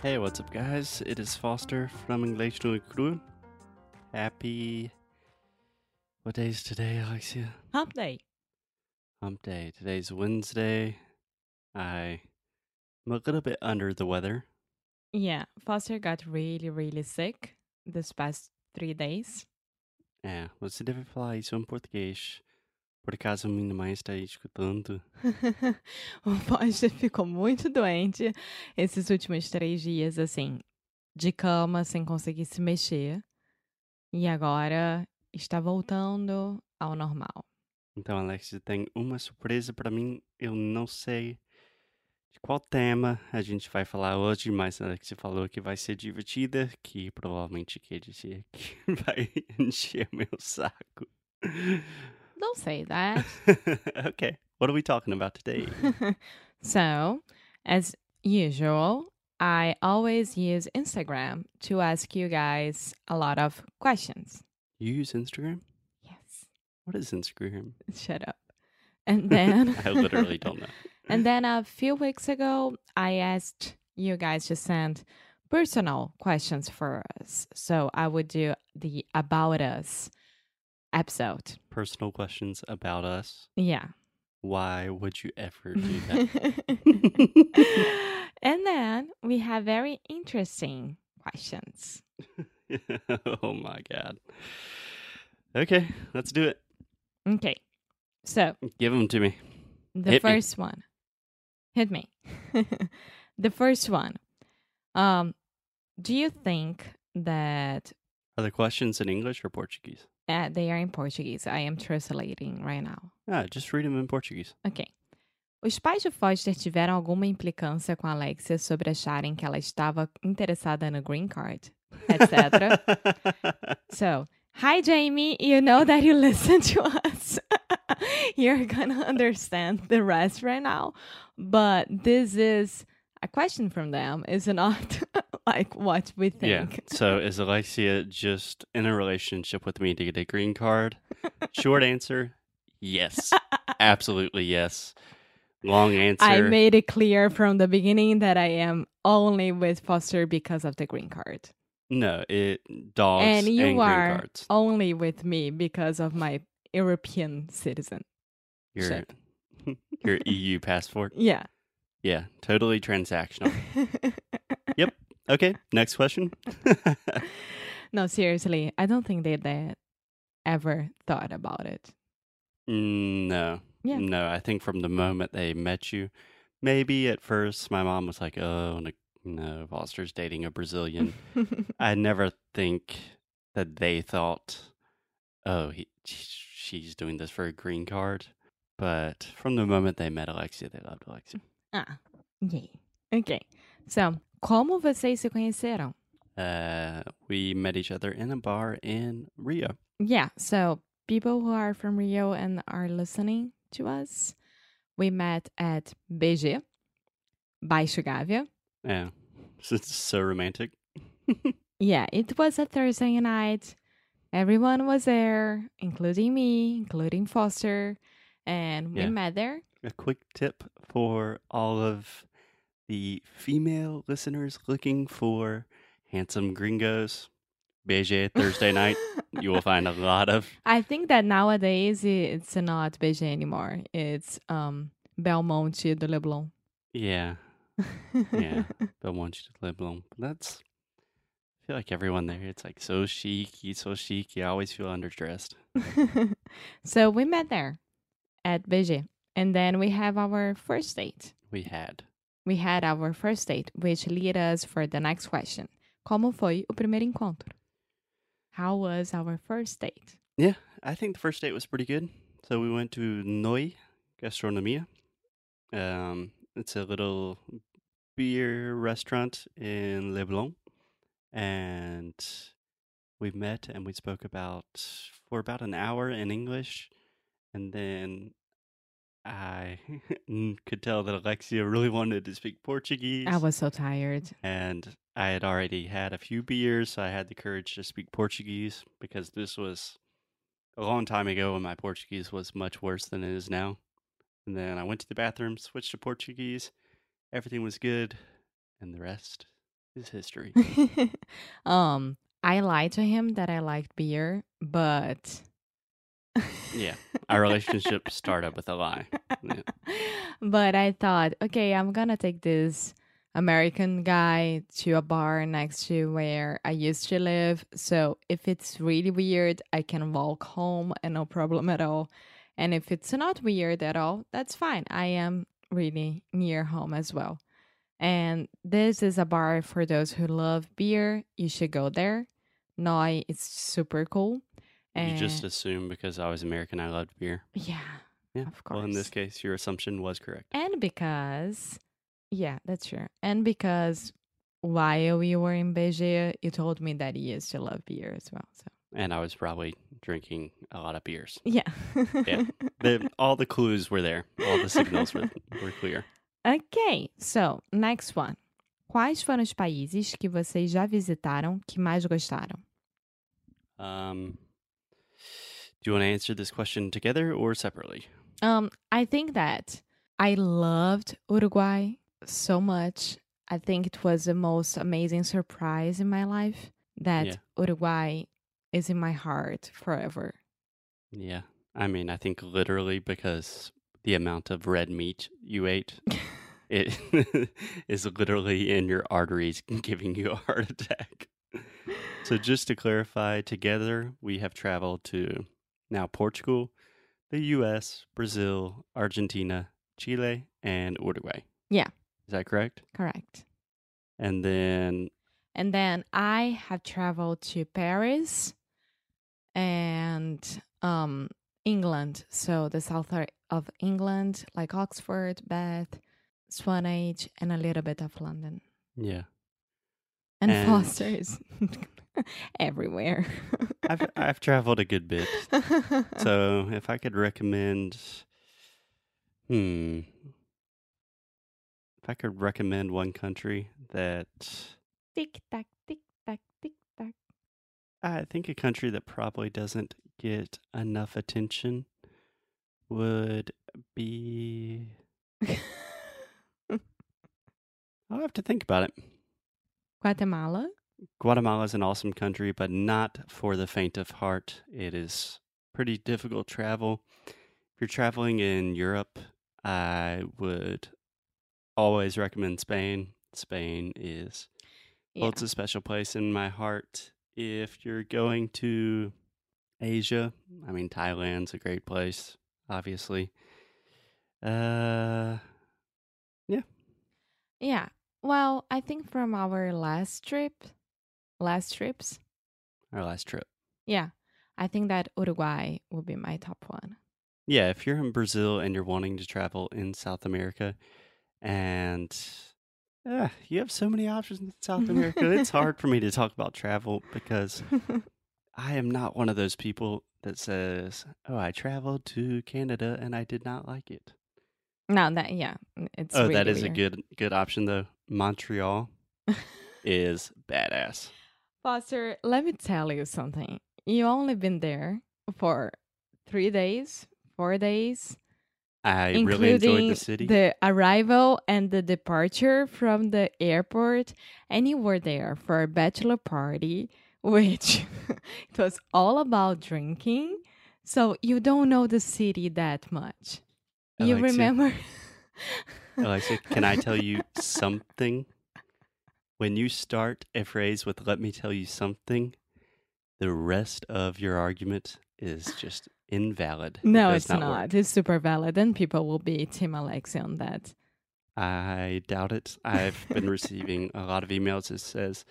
Hey, what's up, guys? It is Foster from English no Cru. Happy. What day is today, Alexia? Hump day. Hump day. Today's Wednesday. I am a little bit under the weather. Yeah, Foster got really, really sick this past three days. É, você deve falar isso em português. Por acaso minha mãe está aí escutando. o Foster ficou muito doente esses últimos três dias, assim, de cama, sem conseguir se mexer. E agora está voltando ao normal. Então, Alexia, tem uma surpresa para mim. Eu não sei de qual tema a gente vai falar hoje, mas a Alexia falou que vai ser divertida, que provavelmente quer dizer que vai encher meu saco. Don't say that. okay, what are we talking about today? so, as usual, I always use Instagram to ask you guys a lot of questions. You use Instagram? Yes. What is Instagram? Shut up. And then I literally don't know. And then a few weeks ago, I asked you guys to send personal questions for us. So I would do the About Us episode. Personal questions about us. Yeah. Why would you ever do that? and then we have very interesting questions. oh my god. Okay, let's do it. Okay. So Give them to me. the Hit me. first one. Hit me. the first one. Um, do you think that Are the questions in English or Portuguese? Uh, they are in Portuguese? I am translating right now. Ah, just read them in Portuguese. Ok. Os pais de Foster tiveram alguma implicância com a Alexia sobre acharem que ela estava interessada no green card, etc. so, hi Jamie, you know that you listen to us. You're gonna understand the rest right now, but this is a question from them. Is it not like what we think. yeah. So is Alexia just in a relationship with me to get a green card? Short answer, yes. Absolutely yes. Long answer. I made it clear from the beginning that I am only with Foster because of the green card. no, it dogs and you green are cards. only with me because of my European citizen. Your your EU passport. Yeah. Yeah, totally transactional. Okay, next question. no, seriously, I don't think they they ever thought about it. Mm, no. Yeah. No, I think from the moment they met you, maybe at first my mom was like, "Oh, no, Foster's dating a Brazilian." I never think that they thought, "Oh, he, she's doing this for a green card." But from the moment they met Alexia, they loved Alexia. ah, yay. Okay. So, como vocês se conheceram? Uh, we met each other in a bar in Rio. Yeah. So, people who are from Rio and are listening to us, we met at BG, Baixo Gávea. Yeah, it's so romantic. Yeah, it was a Thursday night. Everyone was there, including me, including Foster, and we Yeah. met there. A quick tip for all of the female listeners looking for handsome gringos. BG Thursday night, you will find a lot of. I think that nowadays it's not BG anymore. It's um Belmonte de Leblon. Yeah, yeah. Belmonte de Leblon. That's. I feel like everyone there, it's like so chic, so chic. You always feel underdressed. so we met there at BG. And then we have our first date. We had. We had our first date, which lead us for the next question. Como foi o primeiro encontro? How was our first date? Yeah, I think the first date was pretty good. So we went to Noi Gastronomia. Um, It's a little beer restaurant in Leblon. And we met and we spoke about for about an hour in English. And then I could tell that Alexia really wanted to speak Portuguese. I was so tired. and I had already had a few beers, so I had the courage to speak Portuguese because this was a long time ago and my Portuguese was much worse than it is now. And then I went to the bathroom, switched to Portuguese. Everything was good, and the rest is history. um, I lied to him that I liked beer, but yeah, our relationship started with a lie. Yeah. but I thought, okay, I'm gonna take this American guy to a bar next to where I used to live. So if it's really weird, I can walk home and no problem at all. And if it's not weird at all, that's fine. I am really near home as well. And this is a bar for those who love beer. You should go there. Noi is super cool. You just assume because I was American, I loved beer. yeah, Yeah. of course. Well, in this case, your assumption was correct. and because yeah, that's true. And because while you were in Beijing, you told me that you used to love beer as well. So And I was probably drinking a lot of beers. yeah. Yeah. The, all the clues were there. All the signals were, were clear. ok, so next one. Quais foram os países que vocês já visitaram que mais gostaram? Um, do you want to answer this question together or separately? Um, I think that I loved Uruguay so much. I think it was the most amazing surprise in my life that Yeah. Uruguay is in my heart forever. Yeah. I mean, I think literally because the amount of red meat you ate it is literally in your arteries giving you a heart attack. So just to clarify, together we have traveled to now Portugal, the US, Brazil, Argentina, Chile, and Uruguay. Yeah. Is that correct? Correct. And then And then I have traveled to Paris and um England. So the south of England, like Oxford, Bath, Swanage, and a little bit of London. yeah. And, And- Foster's everywhere. I've I've traveled a good bit. So if I could recommend hmm if I could recommend one country that tick tack, tick tack, tick tack. I think a country that probably doesn't get enough attention would be. I'll have to think about it. Guatemala. Guatemala is an awesome country, but not for the faint of heart. It is pretty difficult travel. If you're traveling in Europe, I would always recommend Spain. Spain is Yeah. holds a special place in my heart. If you're going to Asia, I mean Thailand's a great place, obviously. Uh Yeah. Well, I think from our last trip, last trips, our last trip. yeah, I think that Uruguay will be my top one. Yeah, if you're in Brazil and you're wanting to travel in South America and uh, you have so many options in South America, it's hard for me to talk about travel because I am not one of those people that says, "Oh, I traveled to Canada and I did not like it." no, that yeah, it's oh, really that is a good good option though. Montreal is badass. Foster, let me tell you something. You only been there for three days, four days, I really enjoyed the city. the arrival and the departure from the airport, and you were there for a bachelor party, which it was all about drinking. So you don't know the city that much. You Alexia. remember? Alexia, can I tell you something? When you start a phrase with "Let me tell you something," the rest of your argument is just invalid. No, does it's not not. It's super valid, and people will be Team Alexia on that. I doubt it. I've been receiving a lot of emails that says,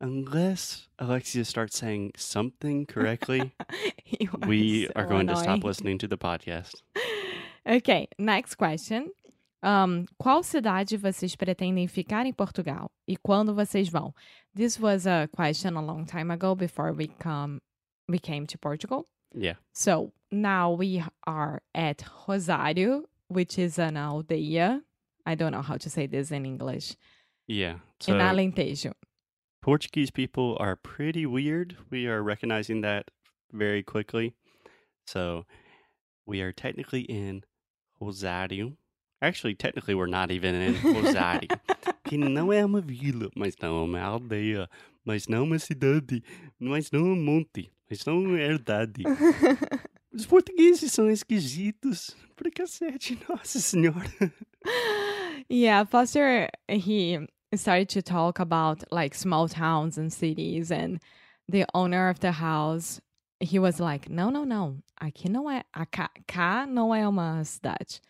unless Alexia starts saying something correctly, we so are going to stop listening to the podcast. Okay, next question. Um, qual cidade vocês pretendem ficar em Portugal? E quando vocês vão? This was a question a long time ago before we come we came to Portugal. Yeah. So now we are at Rosário, which is an aldeia. I don't know how to say this in English. Yeah. in Alentejo. Portuguese people are pretty weird. We are recognizing that very quickly. So we are technically in Rosário. Actually, technically, we're not even in Rosário. que não é uma vila, mas não é uma aldeia, mas não é uma cidade, mas não é um monte, mas não é uma herdade. Os portugueses são esquisitos. Pra cacete, nossa senhora. yeah, Foster he started to talk about like small towns and cities and the owner of the house he was like, "No, no, no. Aqui não é, cá, cá não é uma cidade.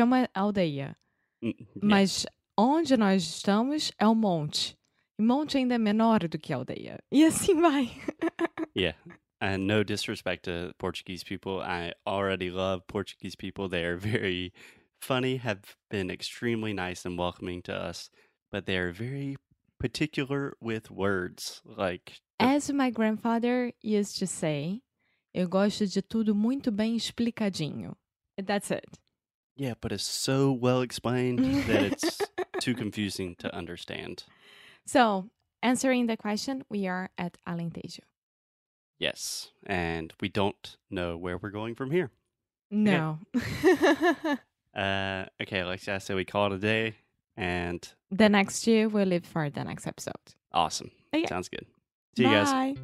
É uma aldeia. Mm, yeah. Mas onde nós estamos é um monte. E monte ainda é menor do que aldeia. E assim vai. Yeah. And no disrespect to Portuguese people. I already love Portuguese people. They are very funny, have been extremely nice and welcoming to us, but they are very particular with words. Like, As my grandfather used to say, eu gosto de tudo muito bem explicadinho. That's it. Yeah, but it's so well explained that it's too confusing to understand. So, answering the question, we are at Alentejo. Yes. And we don't know where we're going from here. No. Uh, okay, Alexia, so we call it a day and the next year we'll leave for the next episode. awesome. Okay. Sounds good. See you guys. Bye.